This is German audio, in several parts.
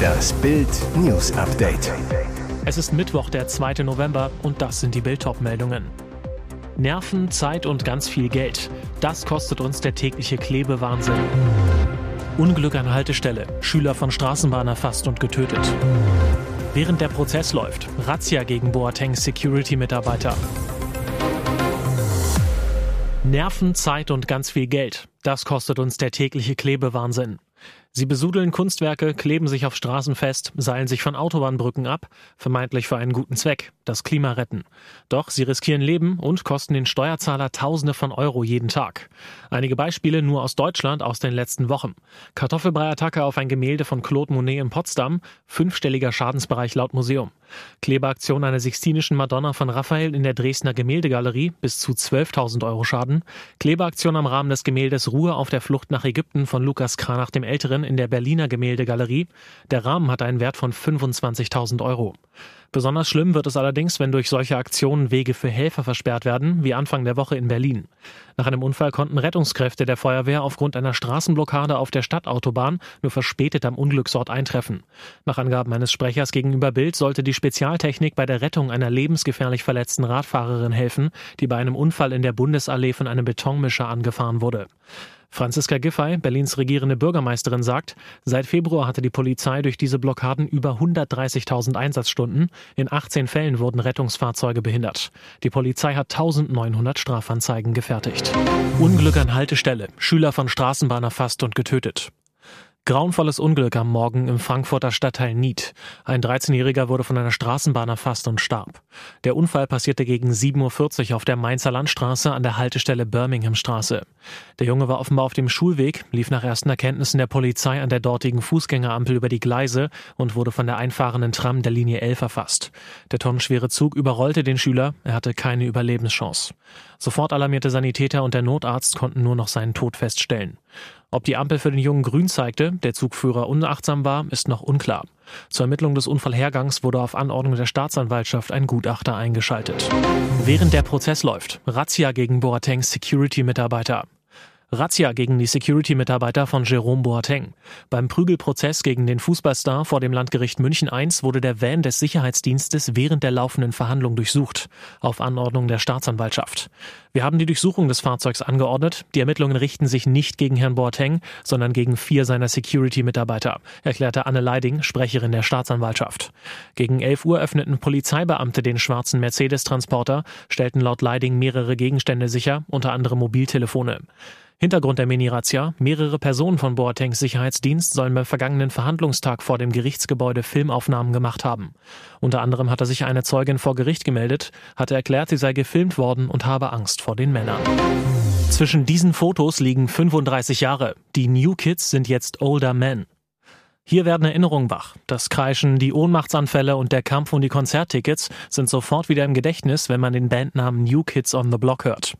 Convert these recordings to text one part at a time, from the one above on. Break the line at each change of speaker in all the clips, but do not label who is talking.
Das Bild News Update.
Es ist Mittwoch, der 2. November und das sind die Bild meldungen Nerven, Zeit und ganz viel Geld. Das kostet uns der tägliche Klebewahnsinn. Unglück an Haltestelle. Schüler von Straßenbahn erfasst und getötet. Während der Prozess läuft, Razzia gegen Boatengs Security-Mitarbeiter. Nerven, Zeit und ganz viel Geld. Das kostet uns der tägliche Klebewahnsinn. Sie besudeln Kunstwerke, kleben sich auf Straßen fest, seilen sich von Autobahnbrücken ab, vermeintlich für einen guten Zweck, das Klima retten. Doch sie riskieren Leben und kosten den Steuerzahler Tausende von Euro jeden Tag. Einige Beispiele nur aus Deutschland aus den letzten Wochen. Kartoffelbrei-Attacke auf ein Gemälde von Claude Monet in Potsdam, fünfstelliger Schadensbereich laut Museum. Klebeaktion einer Sixtinischen Madonna von Raphael in der Dresdner Gemäldegalerie, bis zu 12.000 Euro Schaden. Klebeaktion am Rahmen des Gemäldes Ruhe auf der Flucht nach Ägypten von Lukas Kranach dem Älteren in der Berliner Gemäldegalerie. Der Rahmen hat einen Wert von 25.000 Euro. Besonders schlimm wird es allerdings, wenn durch solche Aktionen Wege für Helfer versperrt werden, wie Anfang der Woche in Berlin. Nach einem Unfall konnten Rettungskräfte der Feuerwehr aufgrund einer Straßenblockade auf der Stadtautobahn nur verspätet am Unglücksort eintreffen. Nach Angaben eines Sprechers gegenüber Bild sollte die Spezialtechnik bei der Rettung einer lebensgefährlich verletzten Radfahrerin helfen, die bei einem Unfall in der Bundesallee von einem Betonmischer angefahren wurde. Franziska Giffey, Berlins regierende Bürgermeisterin, sagt, seit Februar hatte die Polizei durch diese Blockaden über 130.000 Einsatzstunden. In 18 Fällen wurden Rettungsfahrzeuge behindert. Die Polizei hat 1900 Strafanzeigen gefertigt. Unglück an Haltestelle. Schüler von Straßenbahn erfasst und getötet. Grauenvolles Unglück am Morgen im Frankfurter Stadtteil Nied. Ein 13-Jähriger wurde von einer Straßenbahn erfasst und starb. Der Unfall passierte gegen 7.40 Uhr auf der Mainzer Landstraße an der Haltestelle Birminghamstraße. Der Junge war offenbar auf dem Schulweg, lief nach ersten Erkenntnissen der Polizei an der dortigen Fußgängerampel über die Gleise und wurde von der einfahrenden Tram der Linie 11 erfasst. Der tonnenschwere Zug überrollte den Schüler, er hatte keine Überlebenschance. Sofort alarmierte Sanitäter und der Notarzt konnten nur noch seinen Tod feststellen. Ob die Ampel für den Jungen grün zeigte, der Zugführer unachtsam war, ist noch unklar. Zur Ermittlung des Unfallhergangs wurde auf Anordnung der Staatsanwaltschaft ein Gutachter eingeschaltet. Während der Prozess läuft, Razzia gegen Boatengs Security-Mitarbeiter. Razzia gegen die Security-Mitarbeiter von Jerome Boateng. Beim Prügelprozess gegen den Fußballstar vor dem Landgericht München I wurde der Van des Sicherheitsdienstes während der laufenden Verhandlung durchsucht, auf Anordnung der Staatsanwaltschaft. Wir haben die Durchsuchung des Fahrzeugs angeordnet. Die Ermittlungen richten sich nicht gegen Herrn Boateng, sondern gegen vier seiner Security-Mitarbeiter, erklärte Anne Leiding, Sprecherin der Staatsanwaltschaft. Gegen 11 Uhr öffneten Polizeibeamte den schwarzen Mercedes-Transporter, stellten laut Leiding mehrere Gegenstände sicher, unter anderem Mobiltelefone. Hintergrund der Mini-Razzia, mehrere Personen von Boatengs Sicherheitsdienst sollen beim vergangenen Verhandlungstag vor dem Gerichtsgebäude Filmaufnahmen gemacht haben. Unter anderem hatte sich eine Zeugin vor Gericht gemeldet, hatte erklärt, sie sei gefilmt worden und habe Angst vor den Männern. Zwischen diesen Fotos liegen 35 Jahre. Die New Kids sind jetzt older men. Hier werden Erinnerungen wach. Das Kreischen, die Ohnmachtsanfälle und der Kampf um die Konzerttickets sind sofort wieder im Gedächtnis, wenn man den Bandnamen New Kids on the Block hört.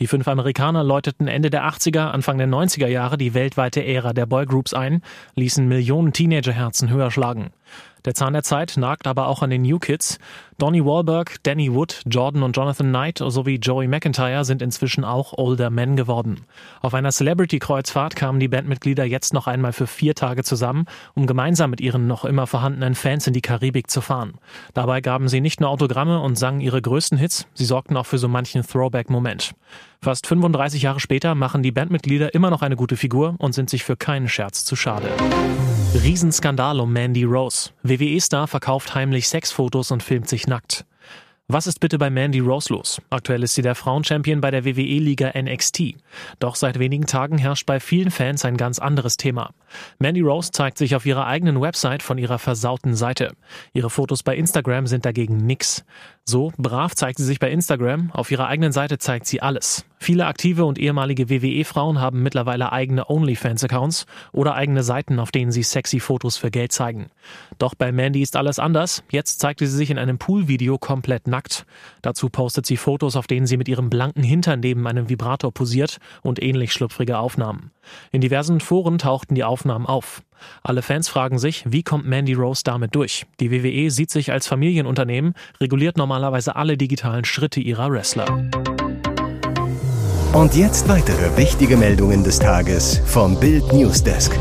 Die fünf Amerikaner läuteten Ende der 80er, Anfang der 90er Jahre die weltweite Ära der Boygroups ein, ließen Millionen Teenagerherzen höher schlagen. Der Zahn der Zeit nagt aber auch an den New Kids. Donnie Wahlberg, Danny Wood, Jordan und Jonathan Knight sowie Joey McIntyre sind inzwischen auch Older Men geworden. Auf einer Celebrity-Kreuzfahrt kamen die Bandmitglieder jetzt noch einmal für vier Tage zusammen, um gemeinsam mit ihren noch immer vorhandenen Fans in die Karibik zu fahren. Dabei gaben sie nicht nur Autogramme und sangen ihre größten Hits, sie sorgten auch für so manchen Throwback-Moment. Fast 35 Jahre später machen die Bandmitglieder immer noch eine gute Figur und sind sich für keinen Scherz zu schade. Riesenskandal um Mandy Rose. WWE-Star verkauft heimlich Sexfotos und filmt sich nackt. Was ist bitte bei Mandy Rose los? Aktuell ist sie der Frauenchampion bei der WWE-Liga NXT. Doch seit wenigen Tagen herrscht bei vielen Fans ein ganz anderes Thema. Mandy Rose zeigt sich auf ihrer eigenen Website von ihrer versauten Seite. Ihre Fotos bei Instagram sind dagegen nix. So brav zeigt sie sich bei Instagram, auf ihrer eigenen Seite zeigt sie alles. Viele aktive und ehemalige WWE-Frauen haben mittlerweile eigene OnlyFans-Accounts oder eigene Seiten, auf denen sie sexy Fotos für Geld zeigen. Doch bei Mandy ist alles anders. Jetzt zeigte sie sich in einem Poolvideo komplett nackt. Dazu postet sie Fotos, auf denen sie mit ihrem blanken Hintern neben einem Vibrator posiert und ähnlich schlüpfrige Aufnahmen. In diversen Foren tauchten die Aufnahmen auf. Alle Fans fragen sich, wie kommt Mandy Rose damit durch? Die WWE sieht sich als Familienunternehmen, reguliert normalerweise alle digitalen Schritte ihrer Wrestler.
Und jetzt weitere wichtige Meldungen des Tages vom Bild Newsdesk.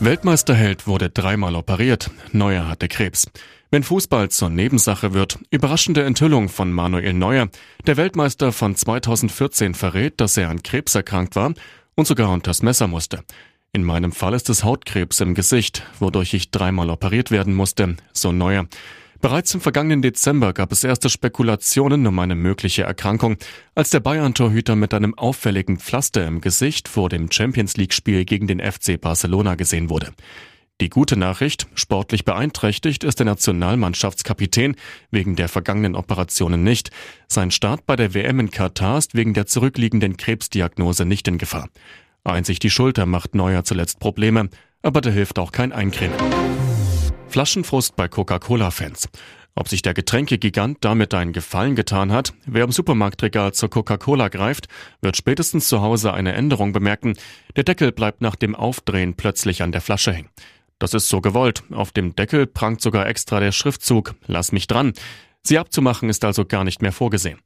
Weltmeisterheld wurde dreimal operiert, Neuer hatte Krebs. Wenn Fußball zur Nebensache wird, überraschende Enthüllung von Manuel Neuer. Der Weltmeister von 2014 verrät, dass er an Krebs erkrankt war und sogar unters Messer musste. In meinem Fall ist es Hautkrebs im Gesicht, wodurch ich dreimal operiert werden musste, so Neuer. Bereits im vergangenen Dezember gab es erste Spekulationen um eine mögliche Erkrankung, als der Bayern-Torhüter mit einem auffälligen Pflaster im Gesicht vor dem Champions League-Spiel gegen den FC Barcelona gesehen wurde. Die gute Nachricht, sportlich beeinträchtigt ist der Nationalmannschaftskapitän wegen der vergangenen Operationen nicht. Sein Start bei der WM in Katar ist wegen der zurückliegenden Krebsdiagnose nicht in Gefahr. Einzig die Schulter macht Neuer zuletzt Probleme, aber da hilft auch kein Eincremen. Flaschenfrust bei Coca-Cola-Fans. Ob sich der Getränkegigant damit einen Gefallen getan hat, wer im Supermarktregal zur Coca-Cola greift, wird spätestens zu Hause eine Änderung bemerken. Der Deckel bleibt nach dem Aufdrehen plötzlich an der Flasche hängen. Das ist so gewollt. Auf dem Deckel prangt sogar extra der Schriftzug Lass mich dran. Sie abzumachen ist also gar nicht mehr vorgesehen.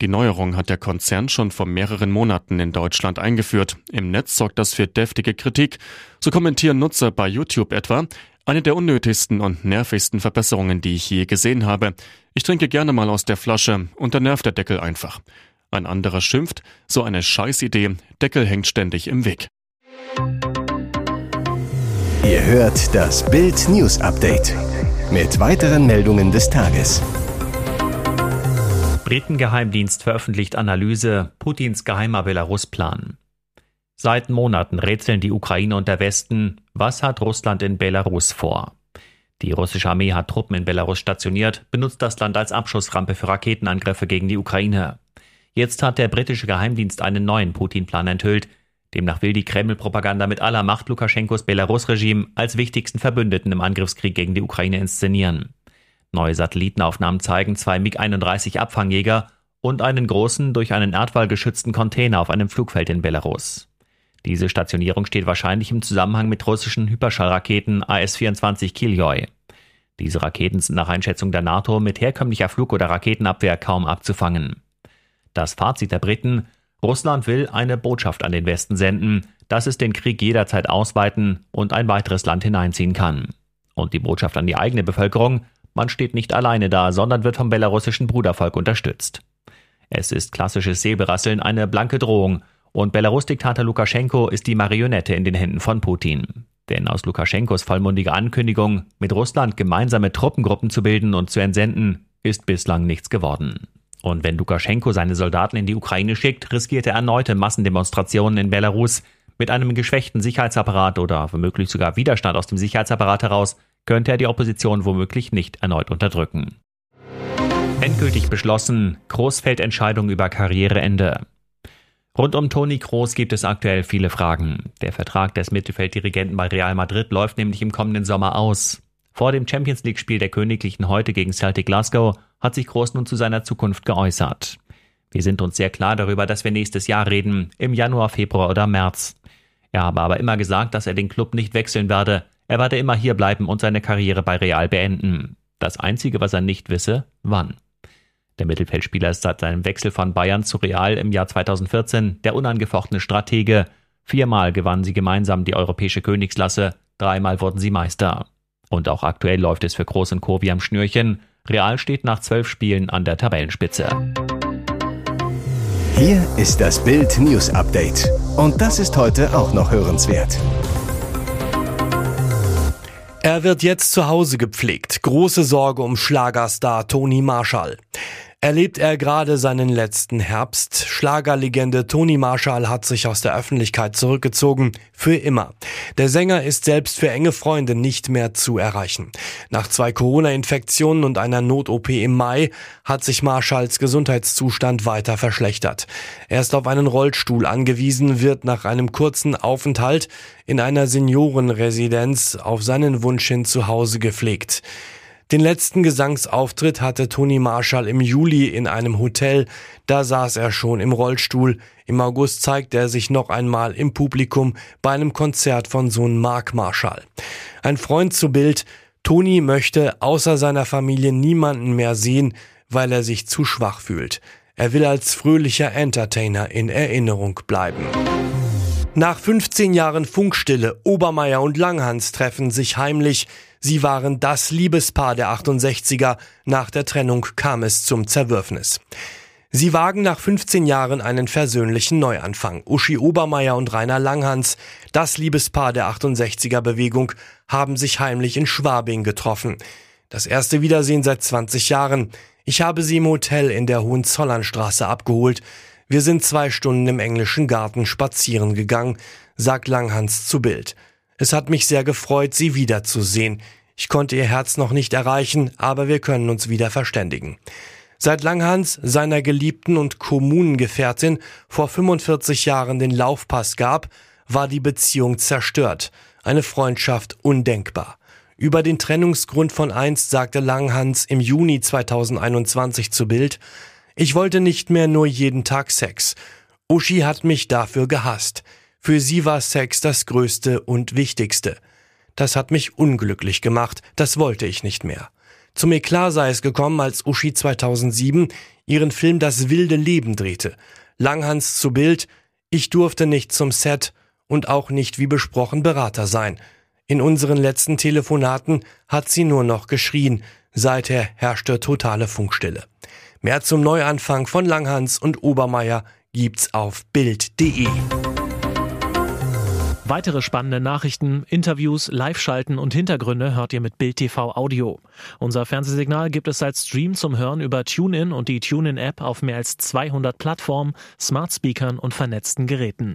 Die Neuerung hat der Konzern schon vor mehreren Monaten in Deutschland eingeführt. Im Netz sorgt das für deftige Kritik. So kommentieren Nutzer bei YouTube etwa, eine der unnötigsten und nervigsten Verbesserungen, die ich je gesehen habe. Ich trinke gerne mal aus der Flasche und dann nervt der Deckel einfach. Ein anderer schimpft, so eine Scheißidee, Deckel hängt ständig im Weg.
Ihr hört das Bild News Update mit weiteren Meldungen des Tages.
Britengeheimdienst veröffentlicht Analyse Putins geheimer Belarus-Plan. Seit Monaten rätseln die Ukraine und der Westen, was hat Russland in Belarus vor? Die russische Armee hat Truppen in Belarus stationiert, benutzt das Land als Abschussrampe für Raketenangriffe gegen die Ukraine. Jetzt hat der britische Geheimdienst einen neuen Putin-Plan enthüllt. Demnach will die Kreml-Propaganda mit aller Macht Lukaschenkos Belarus-Regime als wichtigsten Verbündeten im Angriffskrieg gegen die Ukraine inszenieren. Neue Satellitenaufnahmen zeigen zwei MiG-31 Abfangjäger und einen großen, durch einen Erdwall geschützten Container auf einem Flugfeld in Belarus. Diese Stationierung steht wahrscheinlich im Zusammenhang mit russischen Hyperschallraketen AS-24 Kiljoi. Diese Raketen sind nach Einschätzung der NATO mit herkömmlicher Flug- oder Raketenabwehr kaum abzufangen. Das Fazit der Briten Russland will eine Botschaft an den Westen senden, dass es den Krieg jederzeit ausweiten und ein weiteres Land hineinziehen kann. Und die Botschaft an die eigene Bevölkerung, man steht nicht alleine da, sondern wird vom belarussischen Brudervolk unterstützt. Es ist klassisches Säbelrasseln, eine blanke Drohung und Belarus-Diktator Lukaschenko ist die Marionette in den Händen von Putin. Denn aus Lukaschenkos vollmundiger Ankündigung, mit Russland gemeinsame Truppengruppen zu bilden und zu entsenden, ist bislang nichts geworden. Und wenn Lukaschenko seine Soldaten in die Ukraine schickt, riskiert er erneute Massendemonstrationen in Belarus. Mit einem geschwächten Sicherheitsapparat oder womöglich sogar Widerstand aus dem Sicherheitsapparat heraus könnte er die Opposition womöglich nicht erneut unterdrücken. Endgültig beschlossen, Großfeldentscheidung über Karriereende. Rund um Toni Kroos gibt es aktuell viele Fragen. Der Vertrag des Mittelfelddirigenten bei Real Madrid läuft nämlich im kommenden Sommer aus. Vor dem Champions League-Spiel der Königlichen heute gegen Celtic Glasgow hat sich Kroos nun zu seiner Zukunft geäußert. Wir sind uns sehr klar darüber, dass wir nächstes Jahr reden, im Januar, Februar oder März. Er habe aber immer gesagt, dass er den Club nicht wechseln werde. Er werde immer hier bleiben und seine Karriere bei Real beenden. Das Einzige, was er nicht wisse, wann. Der Mittelfeldspieler ist seit seinem Wechsel von Bayern zu Real im Jahr 2014 der unangefochtene Stratege. Viermal gewannen sie gemeinsam die europäische Königsklasse, dreimal wurden sie Meister. Und auch aktuell läuft es für Groß und Co. wie am Schnürchen. Real steht nach zwölf Spielen an der Tabellenspitze.
Hier ist das Bild News Update. Und das ist heute auch noch hörenswert.
Er wird jetzt zu Hause gepflegt. Große Sorge um Schlagerstar Toni Marshall erlebt er gerade seinen letzten Herbst. Schlagerlegende Toni Marshall hat sich aus der Öffentlichkeit zurückgezogen. Für immer. Der Sänger ist selbst für enge Freunde nicht mehr zu erreichen. Nach zwei Corona-Infektionen und einer Not-OP im Mai hat sich Marshalls Gesundheitszustand weiter verschlechtert. Er ist auf einen Rollstuhl angewiesen, wird nach einem kurzen Aufenthalt in einer Seniorenresidenz auf seinen Wunsch hin zu Hause gepflegt. Den letzten Gesangsauftritt hatte Toni Marshall im Juli in einem Hotel. Da saß er schon im Rollstuhl. Im August zeigte er sich noch einmal im Publikum bei einem Konzert von Sohn Mark Marshall. Ein Freund zu Bild. Toni möchte außer seiner Familie niemanden mehr sehen, weil er sich zu schwach fühlt. Er will als fröhlicher Entertainer in Erinnerung bleiben. Nach 15 Jahren Funkstille, Obermeier und Langhans treffen sich heimlich. Sie waren das Liebespaar der 68er. Nach der Trennung kam es zum Zerwürfnis. Sie wagen nach 15 Jahren einen versöhnlichen Neuanfang. Uschi Obermeier und Rainer Langhans, das Liebespaar der 68er Bewegung, haben sich heimlich in Schwabing getroffen. Das erste Wiedersehen seit 20 Jahren. Ich habe sie im Hotel in der Hohenzollernstraße abgeholt. Wir sind zwei Stunden im englischen Garten spazieren gegangen, sagt Langhans zu Bild. Es hat mich sehr gefreut, sie wiederzusehen. Ich konnte ihr Herz noch nicht erreichen, aber wir können uns wieder verständigen. Seit Langhans seiner Geliebten und Kommunengefährtin vor 45 Jahren den Laufpass gab, war die Beziehung zerstört, eine Freundschaft undenkbar. Über den Trennungsgrund von einst sagte Langhans im Juni 2021 zu Bild, ich wollte nicht mehr nur jeden Tag Sex. Uschi hat mich dafür gehasst. Für sie war Sex das Größte und Wichtigste. Das hat mich unglücklich gemacht, das wollte ich nicht mehr. Zum Eklat sei es gekommen, als Uschi 2007 ihren Film Das wilde Leben drehte. Langhans zu Bild, ich durfte nicht zum Set und auch nicht wie besprochen Berater sein. In unseren letzten Telefonaten hat sie nur noch geschrien. Seither herrschte totale Funkstille. Mehr zum Neuanfang von Langhans und Obermeier gibt's auf Bild.de.
Weitere spannende Nachrichten, Interviews, Live-Schalten und Hintergründe hört ihr mit Bild TV Audio. Unser Fernsehsignal gibt es als Stream zum Hören über TuneIn und die TuneIn-App auf mehr als 200 Plattformen, Smart Speakern und vernetzten Geräten.